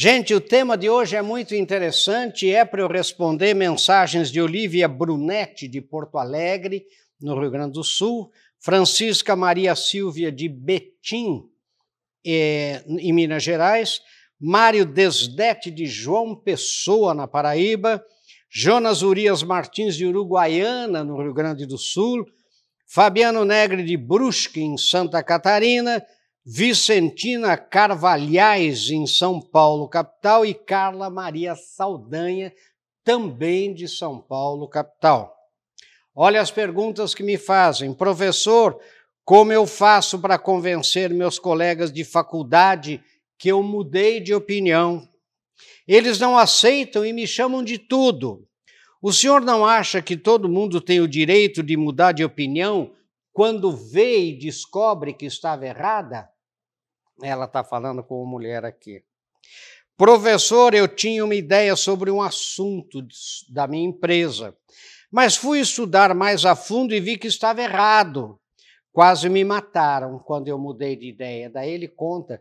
Gente, o tema de hoje é muito interessante, é para eu responder mensagens de Olivia Brunetti, de Porto Alegre, no Rio Grande do Sul, Francisca Maria Silvia de Betim, eh, em Minas Gerais, Mário Desdete de João Pessoa, na Paraíba, Jonas Urias Martins de Uruguaiana, no Rio Grande do Sul, Fabiano Negre de Brusque, em Santa Catarina, Vicentina Carvalhais, em São Paulo, capital, e Carla Maria Saldanha, também de São Paulo, capital. Olha as perguntas que me fazem. Professor, como eu faço para convencer meus colegas de faculdade que eu mudei de opinião? Eles não aceitam e me chamam de tudo. O senhor não acha que todo mundo tem o direito de mudar de opinião quando vê e descobre que estava errada? Ela está falando com uma mulher aqui. Professor, eu tinha uma ideia sobre um assunto da minha empresa, mas fui estudar mais a fundo e vi que estava errado. Quase me mataram quando eu mudei de ideia. Daí ele conta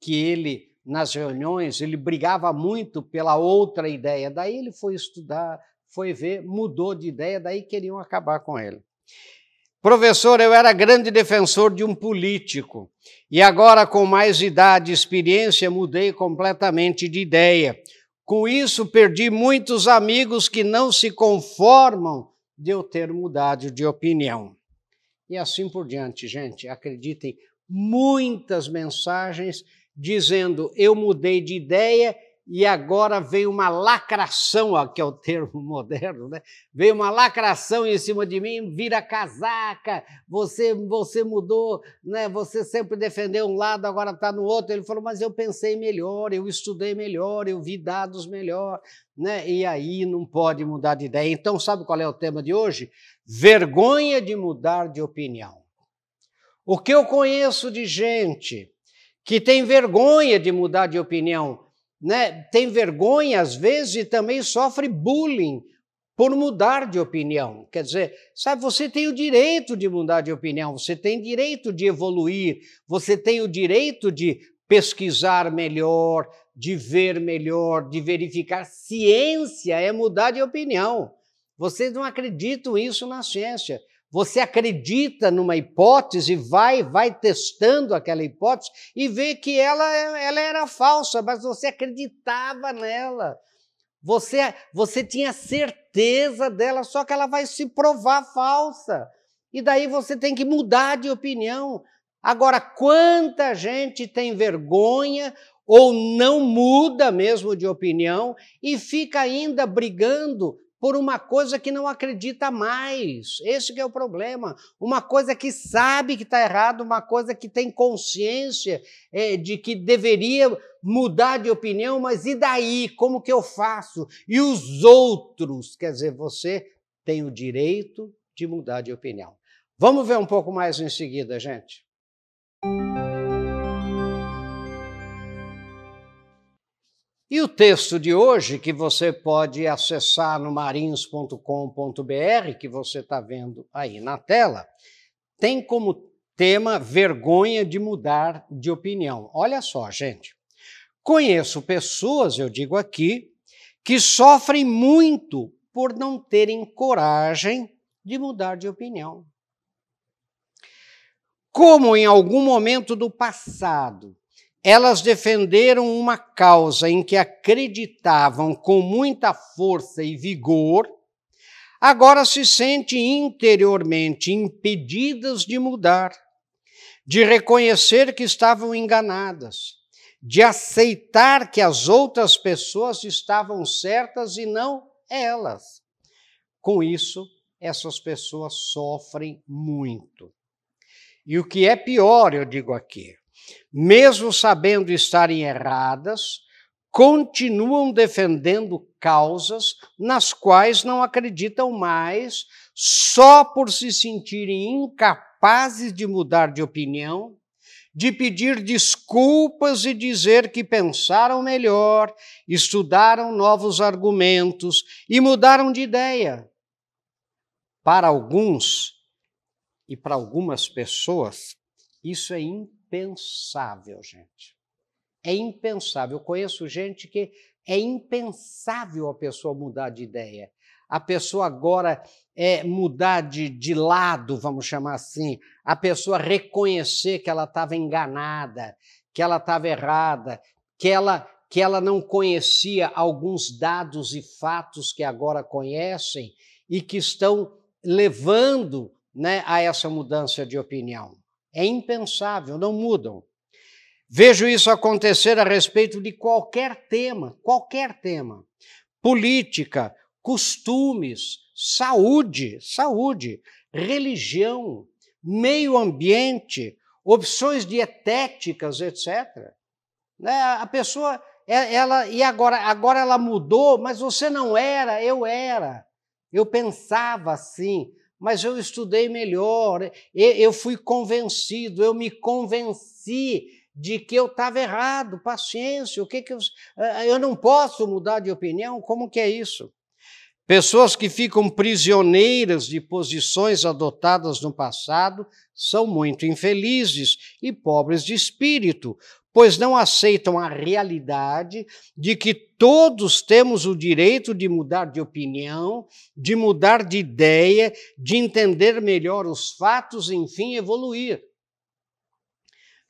que ele, nas reuniões, ele brigava muito pela outra ideia. Daí ele foi estudar, foi ver, mudou de ideia, daí queriam acabar com ele. Professor, eu era grande defensor de um político e agora, com mais idade e experiência, mudei completamente de ideia. Com isso, perdi muitos amigos que não se conformam de eu ter mudado de opinião. E assim por diante, gente. Acreditem, muitas mensagens dizendo eu mudei de ideia e agora veio uma lacração, que é o termo moderno, né? Veio uma lacração em cima de mim, vira casaca, você você mudou, né? Você sempre defendeu um lado, agora está no outro. Ele falou, mas eu pensei melhor, eu estudei melhor, eu vi dados melhor, né? E aí não pode mudar de ideia. Então, sabe qual é o tema de hoje? Vergonha de mudar de opinião. O que eu conheço de gente que tem vergonha de mudar de opinião, né, tem vergonha às vezes e também sofre bullying por mudar de opinião. Quer dizer, sabe, você tem o direito de mudar de opinião, você tem direito de evoluir, você tem o direito de pesquisar melhor, de ver melhor, de verificar. Ciência é mudar de opinião. Vocês não acreditam isso na ciência. Você acredita numa hipótese, vai, vai testando aquela hipótese e vê que ela, ela era falsa, mas você acreditava nela. Você, você tinha certeza dela, só que ela vai se provar falsa. E daí você tem que mudar de opinião. Agora, quanta gente tem vergonha ou não muda mesmo de opinião e fica ainda brigando por uma coisa que não acredita mais. Esse é o problema. Uma coisa que sabe que está errado, uma coisa que tem consciência é, de que deveria mudar de opinião, mas e daí? Como que eu faço? E os outros? Quer dizer, você tem o direito de mudar de opinião. Vamos ver um pouco mais em seguida, gente. E o texto de hoje, que você pode acessar no marins.com.br, que você está vendo aí na tela, tem como tema vergonha de mudar de opinião. Olha só, gente. Conheço pessoas, eu digo aqui, que sofrem muito por não terem coragem de mudar de opinião. Como em algum momento do passado elas defenderam uma causa em que acreditavam com muita força e vigor, agora se sentem interiormente impedidas de mudar, de reconhecer que estavam enganadas, de aceitar que as outras pessoas estavam certas e não elas. Com isso, essas pessoas sofrem muito. E o que é pior, eu digo aqui, mesmo sabendo estarem erradas, continuam defendendo causas nas quais não acreditam mais, só por se sentirem incapazes de mudar de opinião, de pedir desculpas e dizer que pensaram melhor, estudaram novos argumentos e mudaram de ideia. Para alguns e para algumas pessoas, isso é impensável, gente. É impensável. Eu conheço gente que é impensável a pessoa mudar de ideia. A pessoa agora é mudar de, de lado, vamos chamar assim, a pessoa reconhecer que ela estava enganada, que ela estava errada, que ela, que ela não conhecia alguns dados e fatos que agora conhecem e que estão levando né, a essa mudança de opinião. É impensável, não mudam. Vejo isso acontecer a respeito de qualquer tema, qualquer tema. Política, costumes, saúde, saúde, religião, meio ambiente, opções dietéticas, etc. Né, a pessoa, ela, e agora, agora ela mudou, mas você não era, eu era. Eu pensava assim, mas eu estudei melhor, eu fui convencido, eu me convenci de que eu estava errado, paciência, o que que eu, eu não posso mudar de opinião, como que é isso? Pessoas que ficam prisioneiras de posições adotadas no passado são muito infelizes e pobres de espírito, pois não aceitam a realidade de que todos temos o direito de mudar de opinião, de mudar de ideia, de entender melhor os fatos, enfim, evoluir.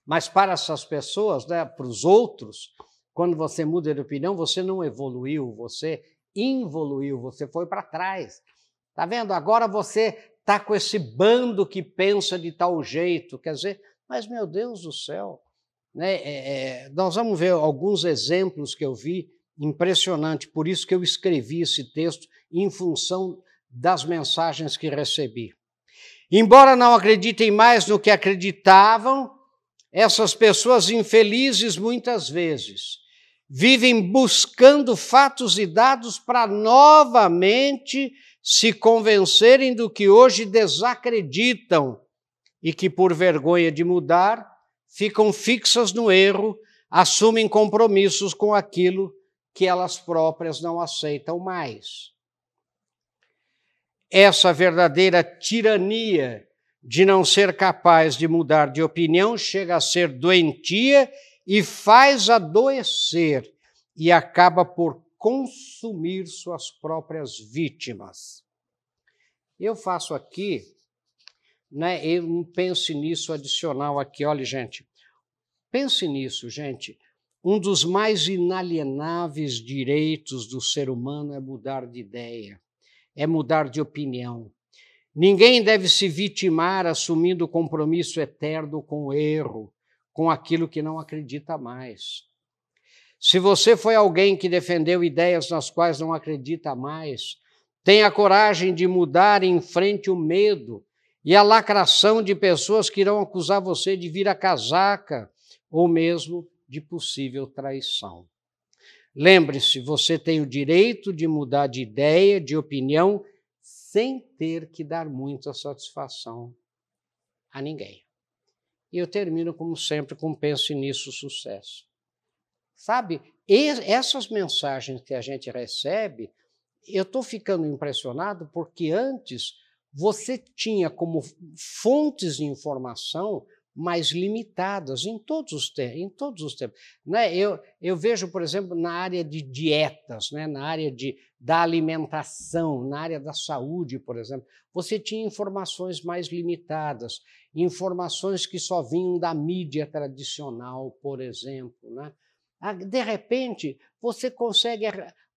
Mas para essas pessoas, né, para os outros, quando você muda de opinião, você não evoluiu, você involuiu, você foi para trás. Tá vendo? Agora você tá com esse bando que pensa de tal jeito, quer dizer, mas meu Deus do céu, né? É, é, nós vamos ver alguns exemplos que eu vi impressionante, por isso que eu escrevi esse texto em função das mensagens que recebi. Embora não acreditem mais no que acreditavam, essas pessoas infelizes, muitas vezes, vivem buscando fatos e dados para novamente se convencerem do que hoje desacreditam e que, por vergonha de mudar, ficam fixas no erro, assumem compromissos com aquilo que elas próprias não aceitam mais. Essa verdadeira tirania de não ser capaz de mudar de opinião, chega a ser doentia e faz adoecer e acaba por consumir suas próprias vítimas. Eu faço aqui, né, eu pense nisso adicional aqui, olha gente, pense nisso, gente. Um dos mais inalienáveis direitos do ser humano é mudar de ideia, é mudar de opinião. Ninguém deve se vitimar assumindo compromisso eterno com o erro, com aquilo que não acredita mais. Se você foi alguém que defendeu ideias nas quais não acredita mais, tenha coragem de mudar em frente o medo e a lacração de pessoas que irão acusar você de vir a casaca ou mesmo de possível traição. Lembre-se, você tem o direito de mudar de ideia, de opinião sem ter que dar muita satisfação a ninguém. E eu termino, como sempre, com pense nisso sucesso. Sabe, essas mensagens que a gente recebe, eu estou ficando impressionado porque antes você tinha como fontes de informação mais limitadas em todos os em todos os tempos. Né? Eu, eu vejo, por exemplo, na área de dietas, né? na área de, da alimentação, na área da saúde, por exemplo, você tinha informações mais limitadas, informações que só vinham da mídia tradicional, por exemplo. Né? Ah, de repente, você consegue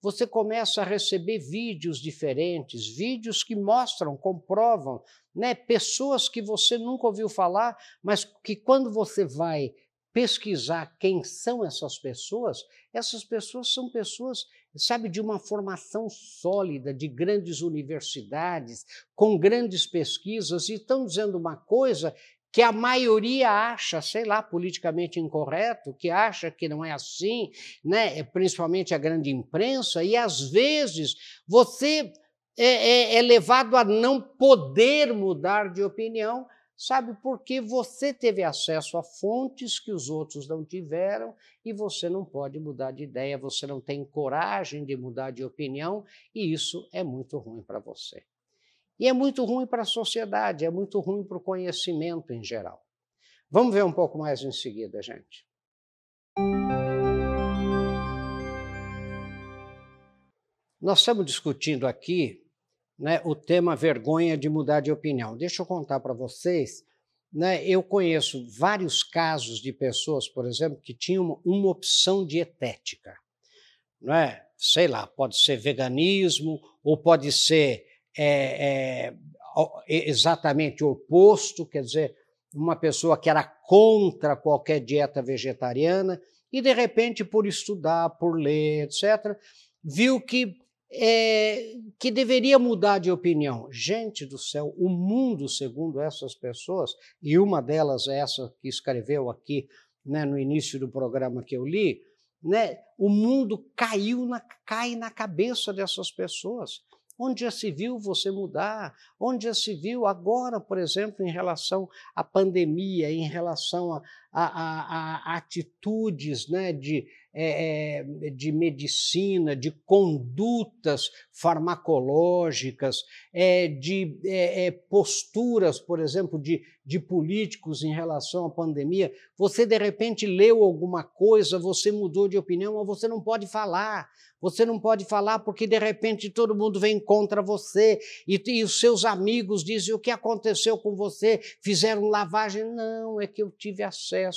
você começa a receber vídeos diferentes, vídeos que mostram, comprovam, né, pessoas que você nunca ouviu falar, mas que quando você vai pesquisar quem são essas pessoas, essas pessoas são pessoas, sabe, de uma formação sólida, de grandes universidades, com grandes pesquisas, e estão dizendo uma coisa que a maioria acha, sei lá, politicamente incorreto, que acha que não é assim, né? É principalmente a grande imprensa, e às vezes você é, é, é levado a não poder mudar de opinião, sabe, porque você teve acesso a fontes que os outros não tiveram e você não pode mudar de ideia, você não tem coragem de mudar de opinião, e isso é muito ruim para você. E é muito ruim para a sociedade, é muito ruim para o conhecimento em geral. Vamos ver um pouco mais em seguida, gente. Nós estamos discutindo aqui né, o tema vergonha de mudar de opinião. Deixa eu contar para vocês. Né, eu conheço vários casos de pessoas, por exemplo, que tinham uma opção dietética. Né? Sei lá, pode ser veganismo, ou pode ser é, é, exatamente oposto, quer dizer, uma pessoa que era contra qualquer dieta vegetariana e, de repente, por estudar, por ler, etc., viu que é, que deveria mudar de opinião. Gente do céu, o mundo, segundo essas pessoas, e uma delas é essa que escreveu aqui né, no início do programa que eu li, né, o mundo caiu na, cai na cabeça dessas pessoas. Onde já se viu você mudar? Onde já se viu agora, por exemplo, em relação à pandemia, em relação a, a, a, atitudes né, de, é, é, de medicina, de condutas farmacológicas, é, de é, é, posturas, por exemplo, de, de políticos em relação à pandemia. Você, de repente, leu alguma coisa, você mudou de opinião, mas você não pode falar. Você não pode falar porque, de repente, todo mundo vem contra você e, e os seus amigos dizem o que aconteceu com você, fizeram lavagem. Não, é que eu tive acesso a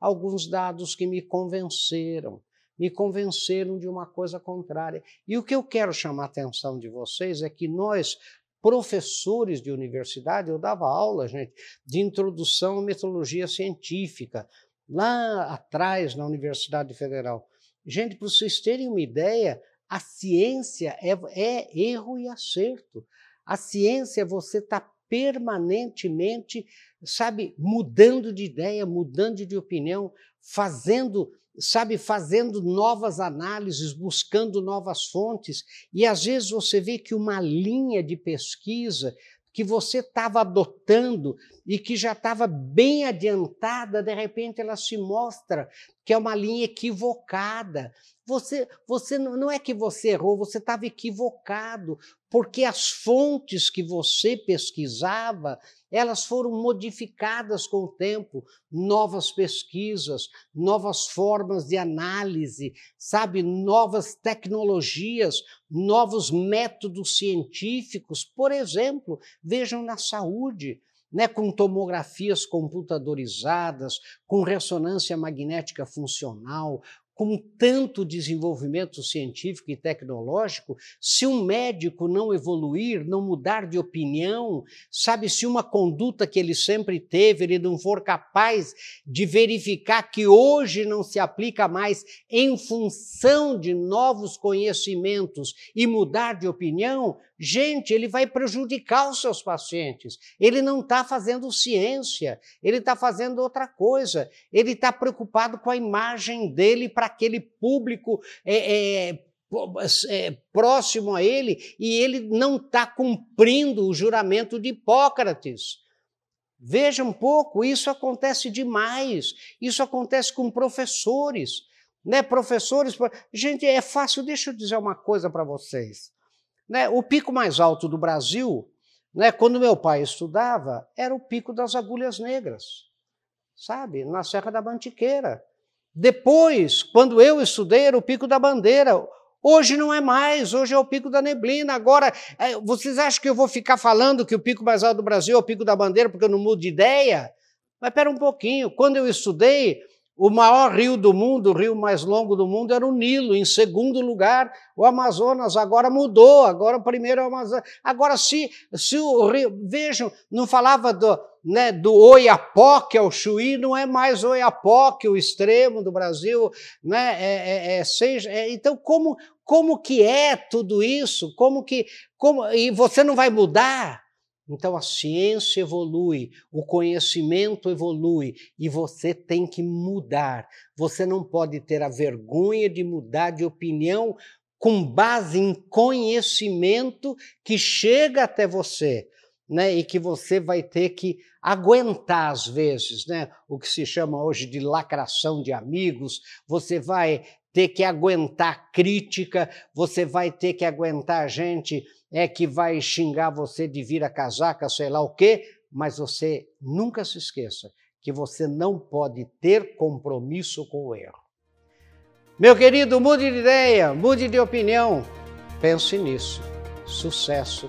alguns dados que me convenceram me convenceram de uma coisa contrária. E o que eu quero chamar a atenção de vocês é que nós, professores de universidade, eu dava aula, gente, de introdução à metodologia científica, lá atrás na Universidade Federal. Gente, para vocês terem uma ideia, a ciência é, é erro e acerto. A ciência, você está permanentemente, sabe, mudando de ideia, mudando de opinião, fazendo sabe, fazendo novas análises, buscando novas fontes, e às vezes você vê que uma linha de pesquisa que você estava adotando e que já estava bem adiantada, de repente ela se mostra que é uma linha equivocada. Você, você não é que você errou, você estava equivocado, porque as fontes que você pesquisava, elas foram modificadas com o tempo, novas pesquisas, novas formas de análise, sabe, novas tecnologias, novos métodos científicos, por exemplo, vejam na saúde né, com tomografias computadorizadas, com ressonância magnética funcional, com tanto desenvolvimento científico e tecnológico, se um médico não evoluir, não mudar de opinião, sabe, se uma conduta que ele sempre teve, ele não for capaz de verificar que hoje não se aplica mais em função de novos conhecimentos e mudar de opinião, gente, ele vai prejudicar os seus pacientes. Ele não está fazendo ciência, ele está fazendo outra coisa. Ele está preocupado com a imagem dele para aquele público é, é, é, próximo a ele e ele não está cumprindo o juramento de Hipócrates. Veja um pouco, isso acontece demais. Isso acontece com professores. Né? Professores. Gente, é fácil, deixa eu dizer uma coisa para vocês. Né? O pico mais alto do Brasil, né, quando meu pai estudava, era o pico das agulhas negras, sabe? Na Serra da Mantiqueira. Depois, quando eu estudei, era o Pico da Bandeira. Hoje não é mais, hoje é o Pico da Neblina. Agora, é, vocês acham que eu vou ficar falando que o pico mais alto do Brasil é o Pico da Bandeira porque eu não mudo de ideia? Mas espera um pouquinho, quando eu estudei, o maior rio do mundo, o rio mais longo do mundo, era o Nilo. Em segundo lugar, o Amazonas. Agora mudou. Agora o primeiro é o Amazonas. Agora, se, se o rio. Vejam, não falava do, né, do Oiapoque ao Chuí, não é mais Oiapoque, o extremo do Brasil. Né, é, é, é seja, é, então, como, como que é tudo isso? Como que. Como, e você não vai mudar? Então a ciência evolui, o conhecimento evolui e você tem que mudar. Você não pode ter a vergonha de mudar de opinião com base em conhecimento que chega até você. Né, e que você vai ter que aguentar às vezes, né, o que se chama hoje de lacração de amigos, você vai ter que aguentar crítica, você vai ter que aguentar gente é que vai xingar você de vir a casaca, sei lá o quê, mas você nunca se esqueça que você não pode ter compromisso com o erro. Meu querido, mude de ideia, mude de opinião. Pense nisso. Sucesso.